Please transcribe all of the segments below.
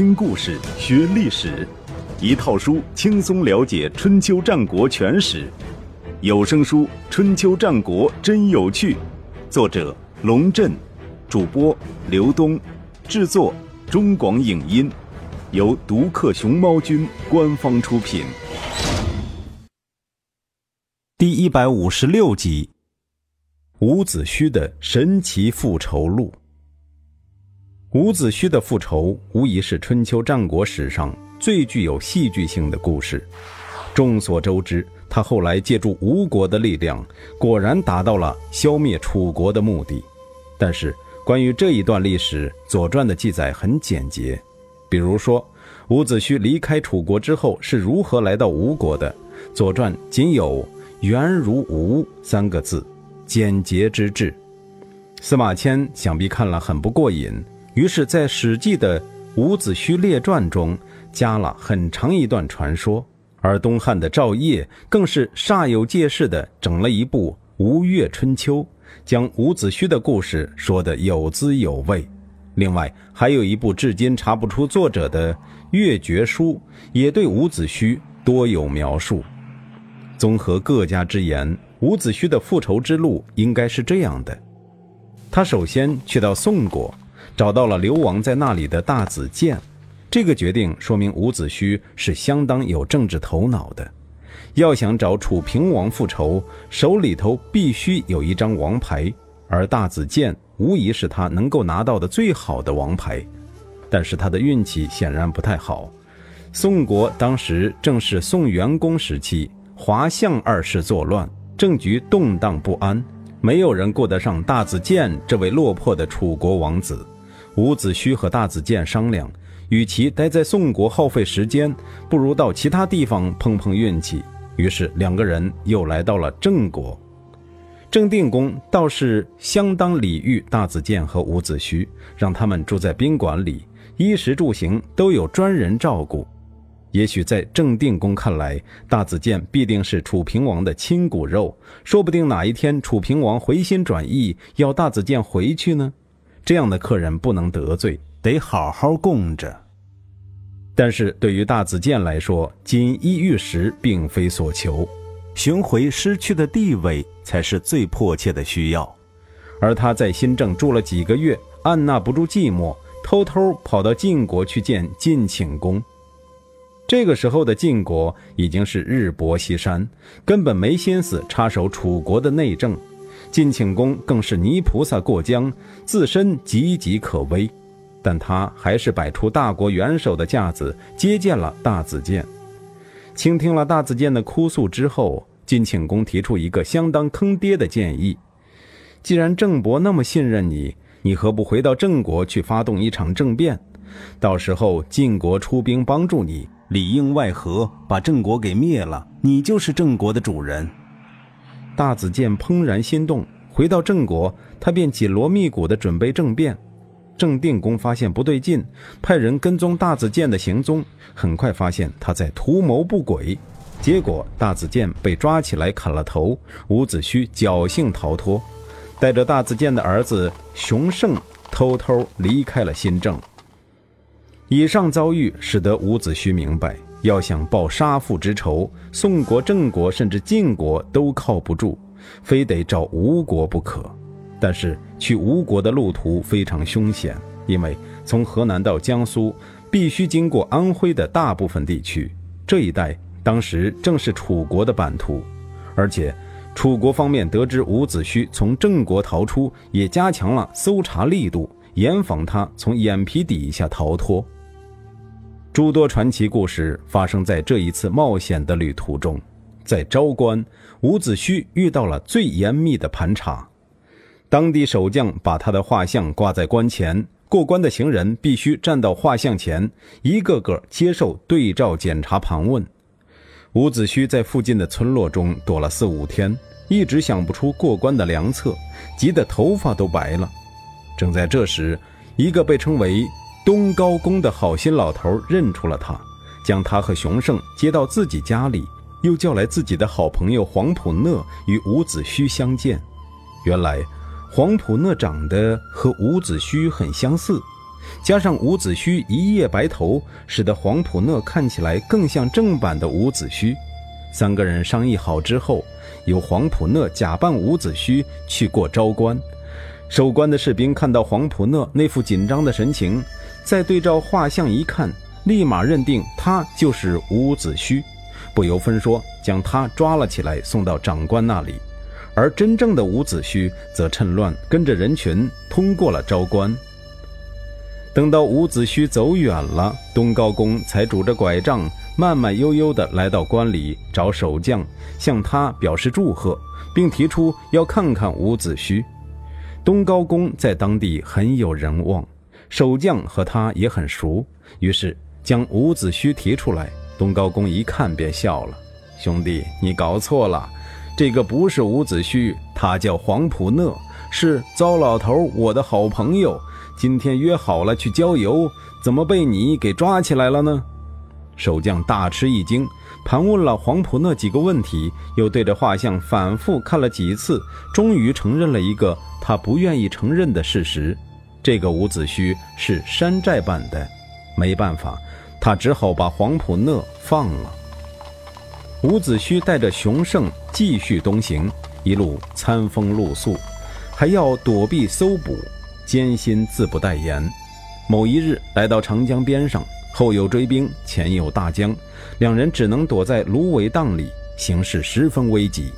听故事学历史，一套书轻松了解春秋战国全史。有声书《春秋战国真有趣》，作者龙震，主播刘东，制作中广影音，由独克熊猫君官方出品。第一百五十六集：伍子胥的神奇复仇录。伍子胥的复仇无疑是春秋战国史上最具有戏剧性的故事。众所周知，他后来借助吴国的力量，果然达到了消灭楚国的目的。但是，关于这一段历史，《左传》的记载很简洁。比如说，伍子胥离开楚国之后是如何来到吴国的，《左传》仅有“原如吴”三个字，简洁之至。司马迁想必看了很不过瘾。于是，在《史记》的《伍子胥列传》中加了很长一段传说，而东汉的赵晔更是煞有介事地整了一部《吴越春秋》，将伍子胥的故事说得有滋有味。另外，还有一部至今查不出作者的《越绝书》，也对伍子胥多有描述。综合各家之言，伍子胥的复仇之路应该是这样的：他首先去到宋国。找到了流亡在那里的大子建，这个决定说明伍子胥是相当有政治头脑的。要想找楚平王复仇，手里头必须有一张王牌，而大子建无疑是他能够拿到的最好的王牌。但是他的运气显然不太好。宋国当时正是宋元公时期，华相二世作乱，政局动荡不安，没有人顾得上大子建这位落魄的楚国王子。伍子胥和大子建商量，与其待在宋国耗费时间，不如到其他地方碰碰运气。于是两个人又来到了郑国。郑定公倒是相当礼遇大子建和伍子胥，让他们住在宾馆里，衣食住行都有专人照顾。也许在郑定公看来，大子建必定是楚平王的亲骨肉，说不定哪一天楚平王回心转意，要大子建回去呢。这样的客人不能得罪，得好好供着。但是对于大子建来说，锦衣玉食并非所求，寻回失去的地位才是最迫切的需要。而他在新郑住了几个月，按捺不住寂寞，偷偷跑到晋国去见晋顷公。这个时候的晋国已经是日薄西山，根本没心思插手楚国的内政。晋顷公更是泥菩萨过江，自身岌岌可危，但他还是摆出大国元首的架子，接见了大子建。倾听了大子建的哭诉之后，晋顷公提出一个相当坑爹的建议：既然郑伯那么信任你，你何不回到郑国去发动一场政变？到时候晋国出兵帮助你，里应外合，把郑国给灭了，你就是郑国的主人。大子建怦然心动，回到郑国，他便紧锣密鼓地准备政变。郑定公发现不对劲，派人跟踪大子建的行踪，很快发现他在图谋不轨。结果大子建被抓起来砍了头，伍子胥侥幸逃脱，带着大子建的儿子熊胜偷偷离开了新郑。以上遭遇使得伍子胥明白。要想报杀父之仇，宋国、郑国甚至晋国都靠不住，非得找吴国不可。但是去吴国的路途非常凶险，因为从河南到江苏必须经过安徽的大部分地区，这一带当时正是楚国的版图。而且楚国方面得知伍子胥从郑国逃出，也加强了搜查力度，严防他从眼皮底下逃脱。诸多传奇故事发生在这一次冒险的旅途中。在昭关，伍子胥遇到了最严密的盘查。当地守将把他的画像挂在关前，过关的行人必须站到画像前，一个个接受对照检查盘问。伍子胥在附近的村落中躲了四五天，一直想不出过关的良策，急得头发都白了。正在这时，一个被称为……东高公的好心老头认出了他，将他和熊胜接到自己家里，又叫来自己的好朋友黄埔讷与伍子胥相见。原来，黄埔讷长得和伍子胥很相似，加上伍子胥一夜白头，使得黄埔讷看起来更像正版的伍子胥。三个人商议好之后，由黄埔讷假扮伍子胥去过昭关。守关的士兵看到黄埔讷那副紧张的神情，再对照画像一看，立马认定他就是伍子胥，不由分说将他抓了起来，送到长官那里。而真正的伍子胥则趁乱跟着人群通过了昭关。等到伍子胥走远了，东高公才拄着拐杖，慢慢悠悠地来到关里找守将，向他表示祝贺，并提出要看看伍子胥。东高公在当地很有人望，守将和他也很熟，于是将伍子胥提出来。东高公一看便笑了：“兄弟，你搞错了。”这个不是伍子胥，他叫黄埔讷，是糟老头我的好朋友。今天约好了去郊游，怎么被你给抓起来了呢？守将大吃一惊，盘问了黄埔讷几个问题，又对着画像反复看了几次，终于承认了一个他不愿意承认的事实：这个伍子胥是山寨版的。没办法，他只好把黄埔讷放了。伍子胥带着熊胜继续东行，一路餐风露宿，还要躲避搜捕，艰辛自不待言。某一日来到长江边上，后有追兵，前有大江，两人只能躲在芦苇荡里，形势十分危急。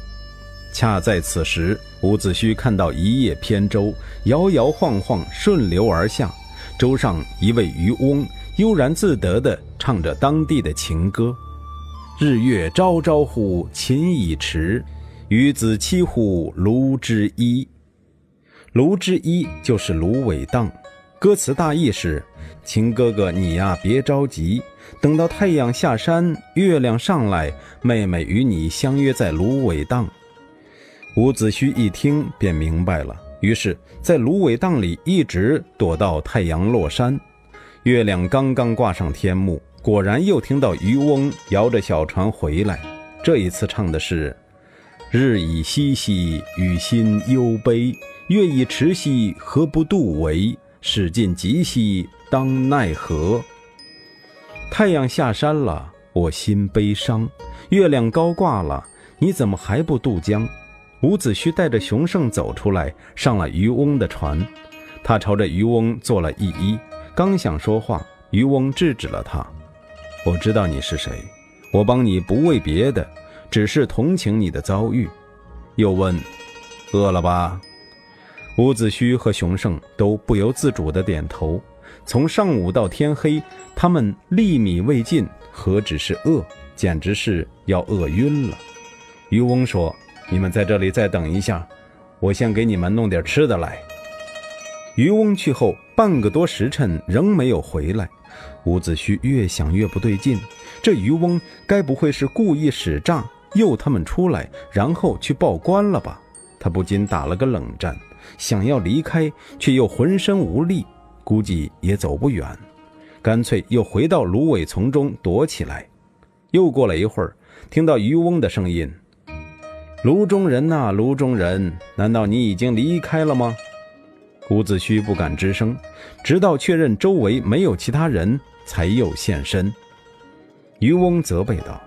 恰在此时，伍子胥看到一叶扁舟摇摇晃晃顺流而下，舟上一位渔翁悠然自得地唱着当地的情歌。日月昭昭乎，秦已迟；与子期乎，卢之一。卢之一就是芦苇荡。歌词大意是：秦哥哥，你呀别着急，等到太阳下山，月亮上来，妹妹与你相约在芦苇荡。伍子胥一听便明白了，于是，在芦苇荡里一直躲到太阳落山，月亮刚刚挂上天幕。果然又听到渔翁摇着小船回来，这一次唱的是：“日已西兮，与心忧悲；月已迟兮，何不渡为？使尽急兮，当奈何？”太阳下山了，我心悲伤；月亮高挂了，你怎么还不渡江？伍子胥带着熊胜走出来，上了渔翁的船。他朝着渔翁做了一揖，刚想说话，渔翁制止了他。我知道你是谁，我帮你不为别的，只是同情你的遭遇。又问：“饿了吧？”伍子胥和熊胜都不由自主地点头。从上午到天黑，他们粒米未进，何止是饿，简直是要饿晕了。渔翁说：“你们在这里再等一下，我先给你们弄点吃的来。”渔翁去后半个多时辰，仍没有回来。伍子胥越想越不对劲，这渔翁该不会是故意使诈诱他们出来，然后去报官了吧？他不禁打了个冷战，想要离开，却又浑身无力，估计也走不远，干脆又回到芦苇丛中躲起来。又过了一会儿，听到渔翁的声音：“炉中人呐，炉中人，难道你已经离开了吗？”伍子胥不敢吱声，直到确认周围没有其他人。才又现身。渔翁责备道：“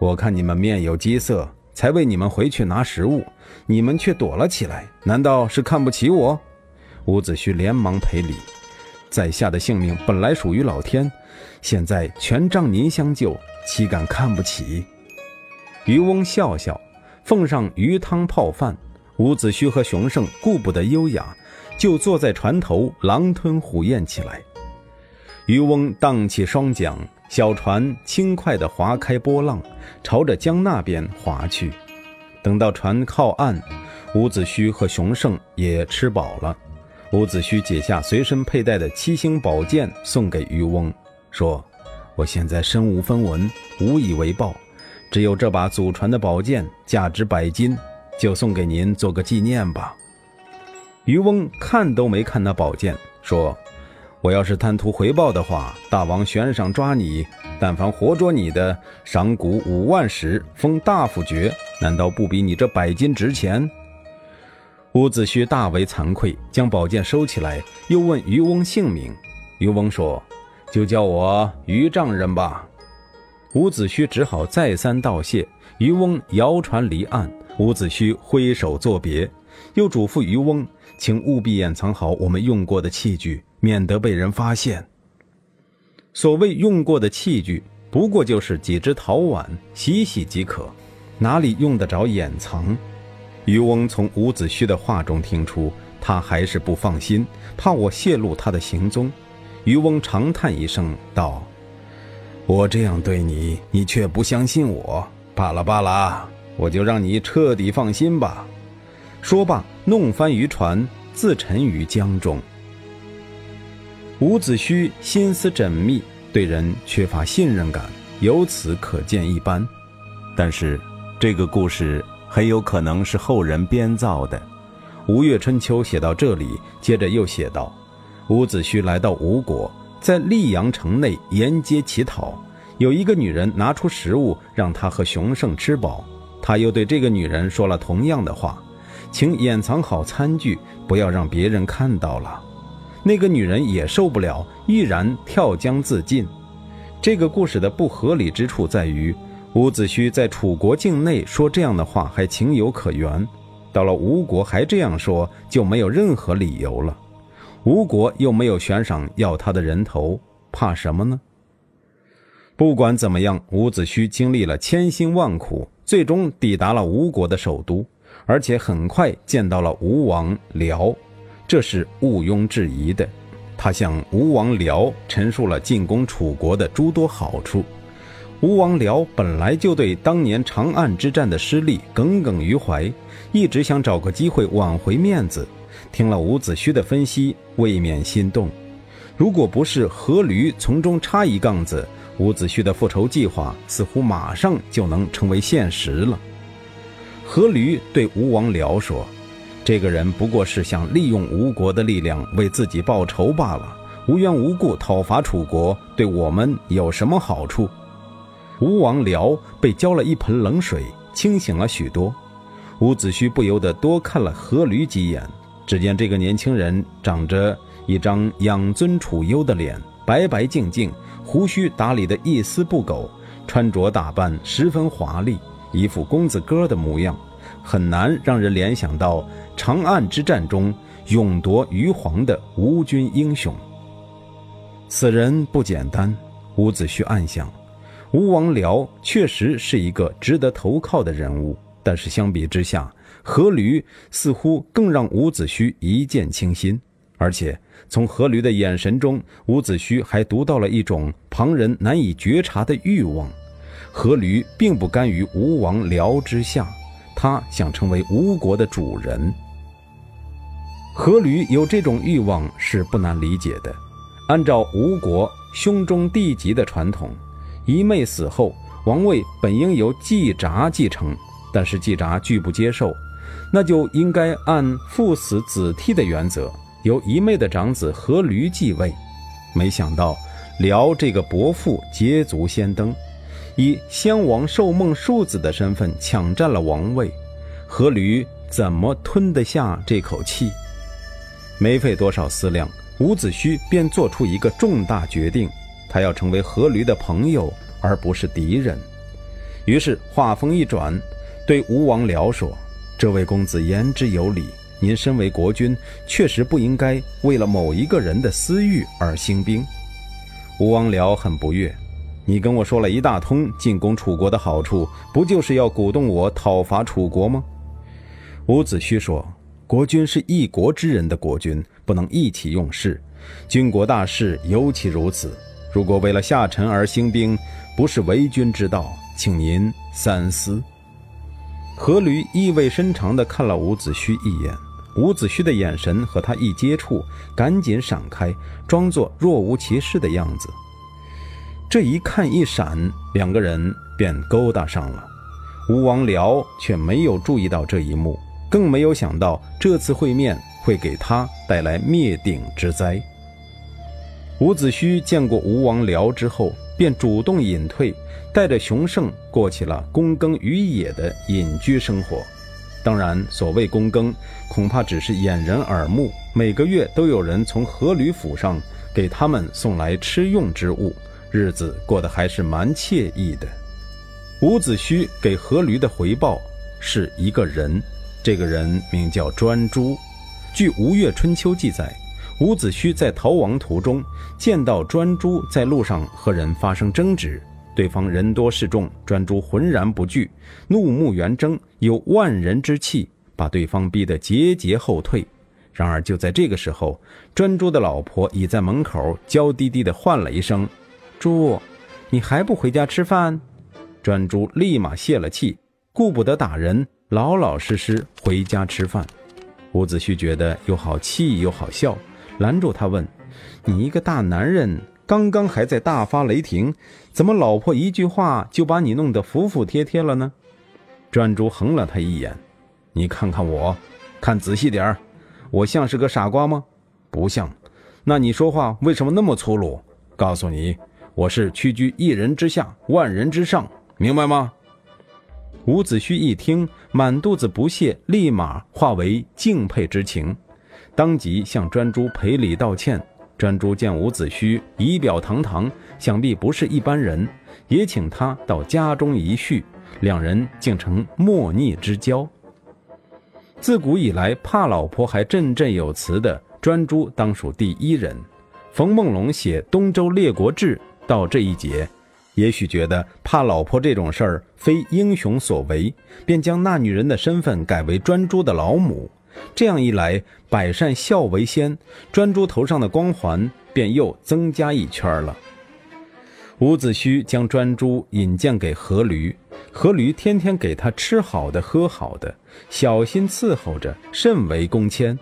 我看你们面有饥色，才为你们回去拿食物，你们却躲了起来，难道是看不起我？”伍子胥连忙赔礼：“在下的性命本来属于老天，现在全仗您相救，岂敢看不起？”渔翁笑笑，奉上鱼汤泡饭。伍子胥和熊胜顾不得优雅，就坐在船头狼吞虎咽起来。渔翁荡起双桨，小船轻快地划开波浪，朝着江那边划去。等到船靠岸，伍子胥和熊胜也吃饱了。伍子胥解下随身佩戴的七星宝剑，送给渔翁，说：“我现在身无分文，无以为报，只有这把祖传的宝剑，价值百金，就送给您做个纪念吧。”渔翁看都没看那宝剑，说。我要是贪图回报的话，大王悬赏抓你，但凡活捉你的，赏谷五万石，封大夫爵，难道不比你这百金值钱？伍子胥大为惭愧，将宝剑收起来，又问渔翁姓名。渔翁说：“就叫我渔丈人吧。”伍子胥只好再三道谢。渔翁摇船离岸，伍子胥挥手作别，又嘱咐渔翁，请务必掩藏好我们用过的器具，免得被人发现。所谓用过的器具，不过就是几只陶碗，洗洗即可，哪里用得着掩藏？渔翁从伍子胥的话中听出，他还是不放心，怕我泄露他的行踪。渔翁长叹一声，道：“我这样对你，你却不相信我。罢了罢了，我就让你彻底放心吧。”说罢，弄翻渔船，自沉于江中。伍子胥心思缜密，对人缺乏信任感，由此可见一斑。但是，这个故事。很有可能是后人编造的。《吴越春秋》写到这里，接着又写道：伍子胥来到吴国，在溧阳城内沿街乞讨，有一个女人拿出食物让他和熊胜吃饱，他又对这个女人说了同样的话，请掩藏好餐具，不要让别人看到了。那个女人也受不了，毅然跳江自尽。这个故事的不合理之处在于。伍子胥在楚国境内说这样的话还情有可原，到了吴国还这样说就没有任何理由了。吴国又没有悬赏要他的人头，怕什么呢？不管怎么样，伍子胥经历了千辛万苦，最终抵达了吴国的首都，而且很快见到了吴王僚，这是毋庸置疑的。他向吴王僚陈述了进攻楚国的诸多好处。吴王僚本来就对当年长安之战的失利耿耿于怀，一直想找个机会挽回面子。听了伍子胥的分析，未免心动。如果不是阖闾从中插一杠子，伍子胥的复仇计划似乎马上就能成为现实了。阖闾对吴王僚说：“这个人不过是想利用吴国的力量为自己报仇罢了，无缘无故讨伐楚国，对我们有什么好处？”吴王僚被浇了一盆冷水，清醒了许多。伍子胥不由得多看了阖闾几眼。只见这个年轻人长着一张养尊处优的脸，白白净净，胡须打理得一丝不苟，穿着打扮十分华丽，一副公子哥的模样，很难让人联想到长安之战中勇夺于黄的吴军英雄。此人不简单，伍子胥暗想。吴王僚确实是一个值得投靠的人物，但是相比之下，阖闾似乎更让伍子胥一见倾心。而且从阖闾的眼神中，伍子胥还读到了一种旁人难以觉察的欲望。阖闾并不甘于吴王僚之下，他想成为吴国的主人。阖闾有这种欲望是不难理解的。按照吴国兄终弟及的传统。姨妹死后，王位本应由季札继承，但是季札拒不接受，那就应该按父死子替的原则，由姨妹的长子阖闾继位。没想到辽这个伯父捷足先登，以先王寿梦庶子的身份抢占了王位，阖闾怎么吞得下这口气？没费多少思量，伍子胥便做出一个重大决定。他要成为阖闾的朋友，而不是敌人。于是话锋一转，对吴王僚说：“这位公子言之有理，您身为国君，确实不应该为了某一个人的私欲而兴兵。”吴王僚很不悦：“你跟我说了一大通进攻楚国的好处，不就是要鼓动我讨伐楚国吗？”伍子胥说：“国君是一国之人的国君，不能意气用事，军国大事尤其如此。”如果为了下臣而兴兵，不是为君之道，请您三思。阖闾意味深长地看了伍子胥一眼，伍子胥的眼神和他一接触，赶紧闪开，装作若无其事的样子。这一看一闪，两个人便勾搭上了。吴王僚却没有注意到这一幕，更没有想到这次会面会给他带来灭顶之灾。伍子胥见过吴王僚之后，便主动隐退，带着熊胜过起了躬耕于野的隐居生活。当然，所谓躬耕，恐怕只是掩人耳目。每个月都有人从阖闾府上给他们送来吃用之物，日子过得还是蛮惬意的。伍子胥给阖闾的回报是一个人，这个人名叫专诸。据《吴越春秋》记载，伍子胥在逃亡途中见到专诸在路上和人发生争执。对方人多势众，专诸浑然不惧，怒目圆睁，有万人之气，把对方逼得节节后退。然而就在这个时候，专诸的老婆已在门口娇滴滴地唤了一声：“猪，你还不回家吃饭？”专诸立马泄了气，顾不得打人，老老实实回家吃饭。伍子胥觉得又好气又好笑，拦住他问：“你一个大男人？”刚刚还在大发雷霆，怎么老婆一句话就把你弄得服服帖帖了呢？专诸横了他一眼，你看看我，看仔细点儿，我像是个傻瓜吗？不像。那你说话为什么那么粗鲁？告诉你，我是屈居一人之下，万人之上，明白吗？伍子胥一听，满肚子不屑，立马化为敬佩之情，当即向专诸赔礼道歉。专诸见伍子胥仪表堂堂，想必不是一般人，也请他到家中一叙，两人竟成莫逆之交。自古以来，怕老婆还振振有词的专诸当属第一人。冯梦龙写《东周列国志》到这一节，也许觉得怕老婆这种事儿非英雄所为，便将那女人的身份改为专诸的老母。这样一来，百善孝为先，专诸头上的光环便又增加一圈了。伍子胥将专诸引荐给阖闾，阖闾天天给他吃好的喝好的，小心伺候着，甚为恭谦。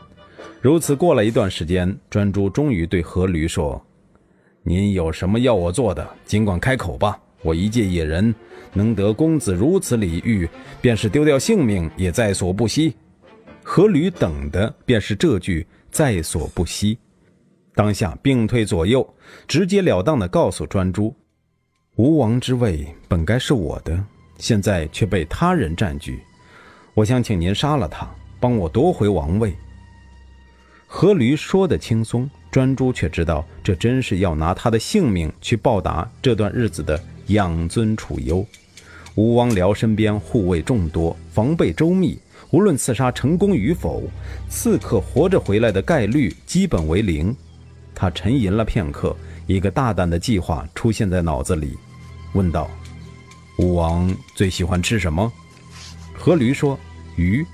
如此过了一段时间，专诸终于对阖闾说：“您有什么要我做的，尽管开口吧。我一介野人，能得公子如此礼遇，便是丢掉性命也在所不惜。”阖闾等的便是这句在所不惜，当下并退左右，直截了当地告诉专诸：“吴王之位本该是我的，现在却被他人占据，我想请您杀了他，帮我夺回王位。”阖闾说的轻松，专诸却知道这真是要拿他的性命去报答这段日子的养尊处优。吴王僚身边护卫众多，防备周密。无论刺杀成功与否，刺客活着回来的概率基本为零。他沉吟了片刻，一个大胆的计划出现在脑子里，问道：“吴王最喜欢吃什么？”阖闾说：“鱼。”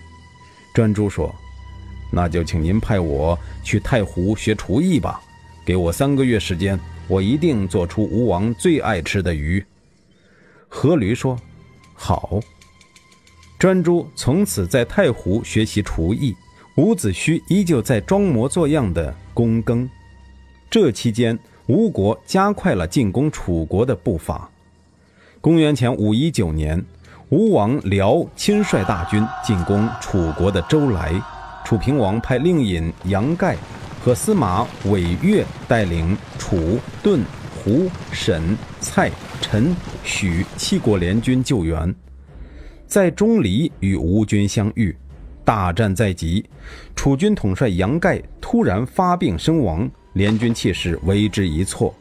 专诸说：“那就请您派我去太湖学厨艺吧，给我三个月时间，我一定做出吴王最爱吃的鱼。”阖闾说：“好。”专诸从此在太湖学习厨艺，伍子胥依旧在装模作样的躬耕。这期间，吴国加快了进攻楚国的步伐。公元前五一九年，吴王僚亲率大军进攻楚国的周来，楚平王派令尹杨盖和司马韦越带领楚、顿、胡、沈、蔡、陈、许七国联军救援。在钟离与吴军相遇，大战在即，楚军统帅杨盖突然发病身亡，联军气势为之一挫。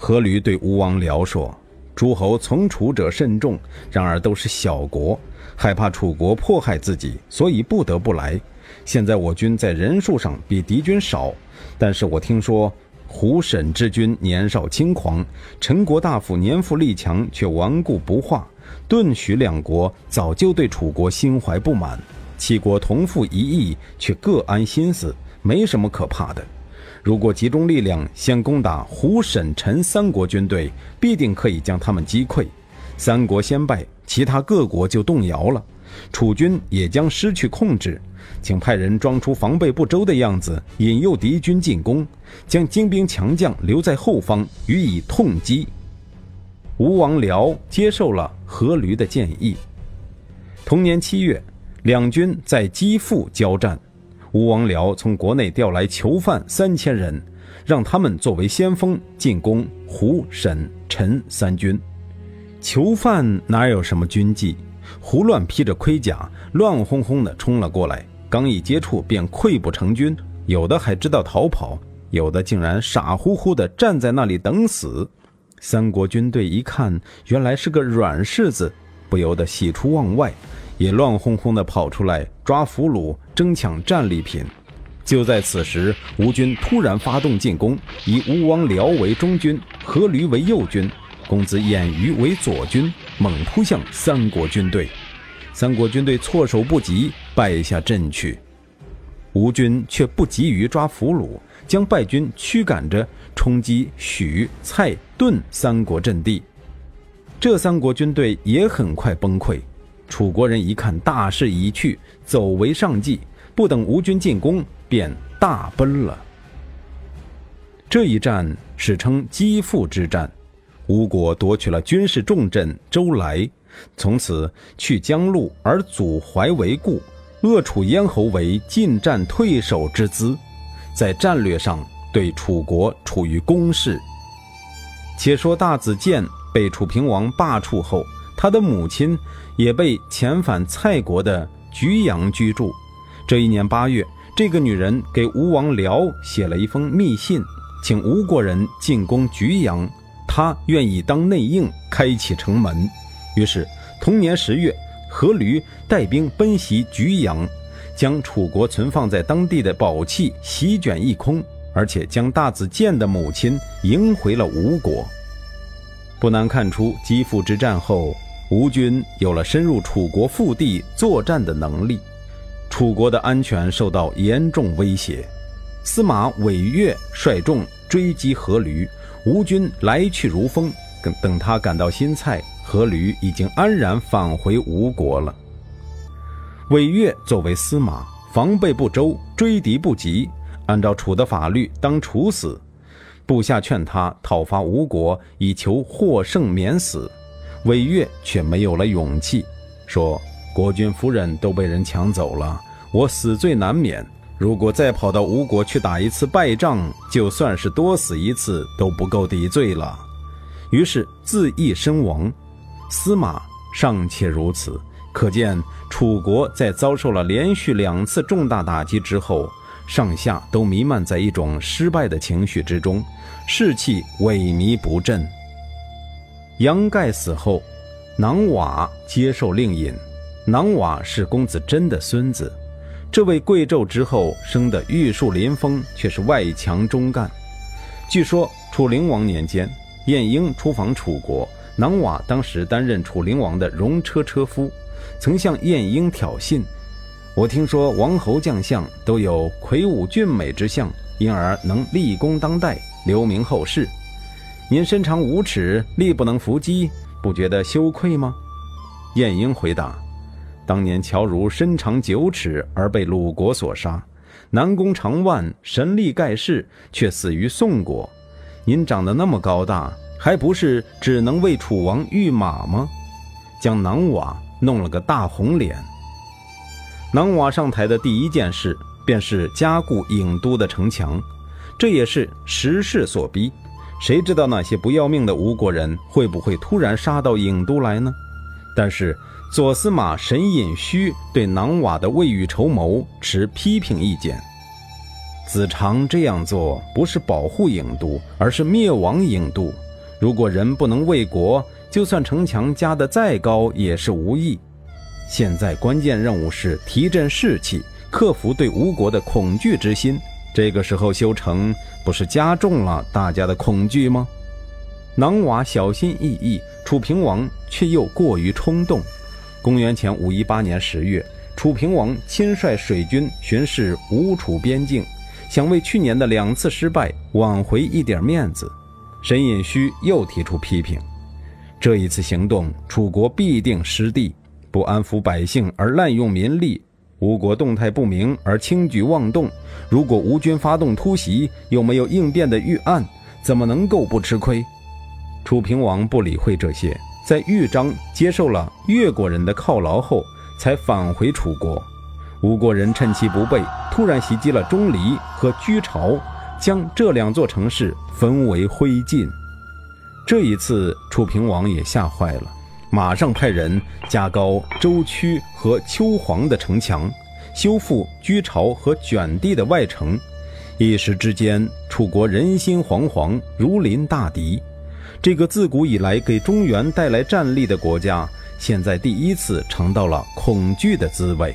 阖闾对吴王僚说：“诸侯从楚者甚众，然而都是小国，害怕楚国迫害自己，所以不得不来。现在我军在人数上比敌军少，但是我听说胡沈之军年少轻狂，陈国大夫年富力强，却顽固不化。”顿许两国早就对楚国心怀不满，七国同父一义，却各安心思，没什么可怕的。如果集中力量先攻打胡、沈、陈三国军队，必定可以将他们击溃。三国先败，其他各国就动摇了，楚军也将失去控制。请派人装出防备不周的样子，引诱敌军进攻，将精兵强将留在后方，予以痛击。吴王僚接受了阖闾的建议。同年七月，两军在基阜交战。吴王僚从国内调来囚犯三千人，让他们作为先锋进攻胡、沈、陈三军。囚犯哪有什么军纪？胡乱披着盔甲，乱哄哄地冲了过来。刚一接触，便溃不成军，有的还知道逃跑，有的竟然傻乎乎地站在那里等死。三国军队一看，原来是个软柿子，不由得喜出望外，也乱哄哄地跑出来抓俘虏，争抢战利品。就在此时，吴军突然发动进攻，以吴王僚为中军，阖闾为右军，公子偃瑜为左军，猛扑向三国军队。三国军队措手不及，败下阵去。吴军却不急于抓俘虏，将败军驱赶着冲击许、蔡、顿三国阵地。这三国军队也很快崩溃。楚国人一看大势已去，走为上计，不等吴军进攻。便大奔了。这一战史称击父之战，吴国夺取了军事重镇周来，从此去江路而阻淮为固，扼楚咽喉为进战退守之资，在战略上对楚国处于攻势。且说大子建被楚平王罢黜后，他的母亲也被遣返蔡国的莒阳居住。这一年八月。这个女人给吴王僚写了一封密信，请吴国人进攻莒阳，她愿意当内应，开启城门。于是同年十月，阖闾带兵奔袭莒阳，将楚国存放在当地的宝器席卷一空，而且将大子建的母亲迎回了吴国。不难看出，击父之战后，吴军有了深入楚国腹地作战的能力。楚国的安全受到严重威胁，司马韦越率众追击阖闾，吴军来去如风。等等他赶到新蔡，阖闾已经安然返回吴国了。韦越作为司马，防备不周，追敌不及，按照楚的法律当处死。部下劝他讨伐吴国，以求获胜免死，韦越却没有了勇气，说。国君夫人都被人抢走了，我死罪难免。如果再跑到吴国去打一次败仗，就算是多死一次都不够抵罪了。于是自缢身亡。司马尚且如此，可见楚国在遭受了连续两次重大打击之后，上下都弥漫在一种失败的情绪之中，士气萎靡不振。杨盖死后，囊瓦接受令尹。囊瓦是公子真的孙子，这位贵胄之后生的玉树临风，却是外强中干。据说楚灵王年间，晏婴出访楚国，囊瓦当时担任楚灵王的戎车车夫，曾向晏婴挑衅：“我听说王侯将相都有魁梧俊美之相，因而能立功当代，留名后世。您身长五尺，力不能伏击，不觉得羞愧吗？”晏婴回答。当年乔如身长九尺而被鲁国所杀，南宫长万神力盖世却死于宋国。您长得那么高大，还不是只能为楚王御马吗？将囊瓦弄了个大红脸。囊瓦上台的第一件事便是加固郢都的城墙，这也是时势所逼。谁知道那些不要命的吴国人会不会突然杀到郢都来呢？但是。左司马沈尹须对囊瓦的未雨绸缪持批评意见。子长这样做不是保护郢都，而是灭亡郢都。如果人不能为国，就算城墙加得再高也是无益。现在关键任务是提振士气，克服对吴国的恐惧之心。这个时候修城，不是加重了大家的恐惧吗？囊瓦小心翼翼，楚平王却又过于冲动。公元前五一八年十月，楚平王亲率水军巡视吴楚边境，想为去年的两次失败挽回一点面子。沈尹须又提出批评：这一次行动，楚国必定失地，不安抚百姓而滥用民力；吴国动态不明而轻举妄动。如果吴军发动突袭，又没有应变的预案，怎么能够不吃亏？楚平王不理会这些。在豫章接受了越国人的犒劳后，才返回楚国。吴国人趁其不备，突然袭击了钟离和居巢，将这两座城市焚为灰烬。这一次，楚平王也吓坏了，马上派人加高周曲和丘黄的城墙，修复居巢和卷地的外城。一时之间，楚国人心惶惶，如临大敌。这个自古以来给中原带来战力的国家，现在第一次尝到了恐惧的滋味。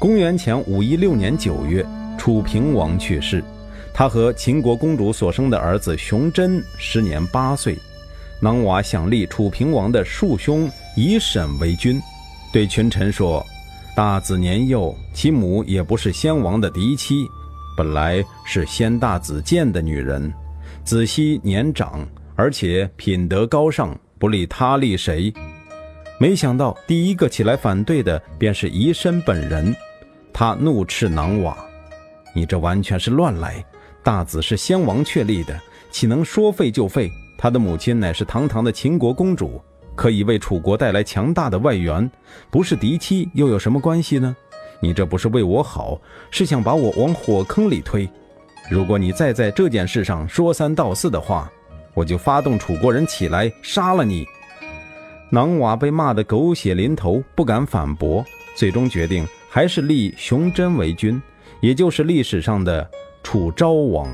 公元前五一六年九月，楚平王去世，他和秦国公主所生的儿子熊真时年八岁。囊瓦想立楚平王的庶兄以沈为君，对群臣说：“大子年幼，其母也不是先王的嫡妻，本来是先大子建的女人。子熙年长，而且品德高尚，不立他立谁？”没想到第一个起来反对的便是宜申本人。他怒斥囊瓦：“你这完全是乱来！大子是先王确立的，岂能说废就废？他的母亲乃是堂堂的秦国公主，可以为楚国带来强大的外援，不是嫡妻又有什么关系呢？你这不是为我好，是想把我往火坑里推。如果你再在这件事上说三道四的话，我就发动楚国人起来杀了你。”囊瓦被骂得狗血淋头，不敢反驳，最终决定。还是立熊真为君，也就是历史上的楚昭王。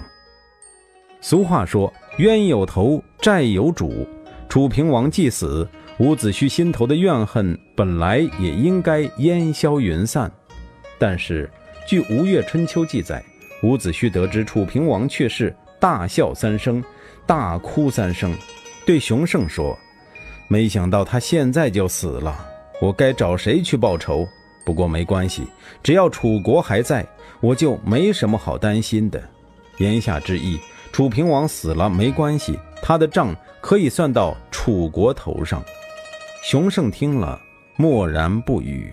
俗话说：“冤有头，债有主。”楚平王既死，伍子胥心头的怨恨本来也应该烟消云散。但是，据《吴越春秋》记载，伍子胥得知楚平王去世，大笑三声，大哭三声，对熊胜说：“没想到他现在就死了，我该找谁去报仇？”不过没关系，只要楚国还在，我就没什么好担心的。言下之意，楚平王死了没关系，他的账可以算到楚国头上。熊胜听了，默然不语。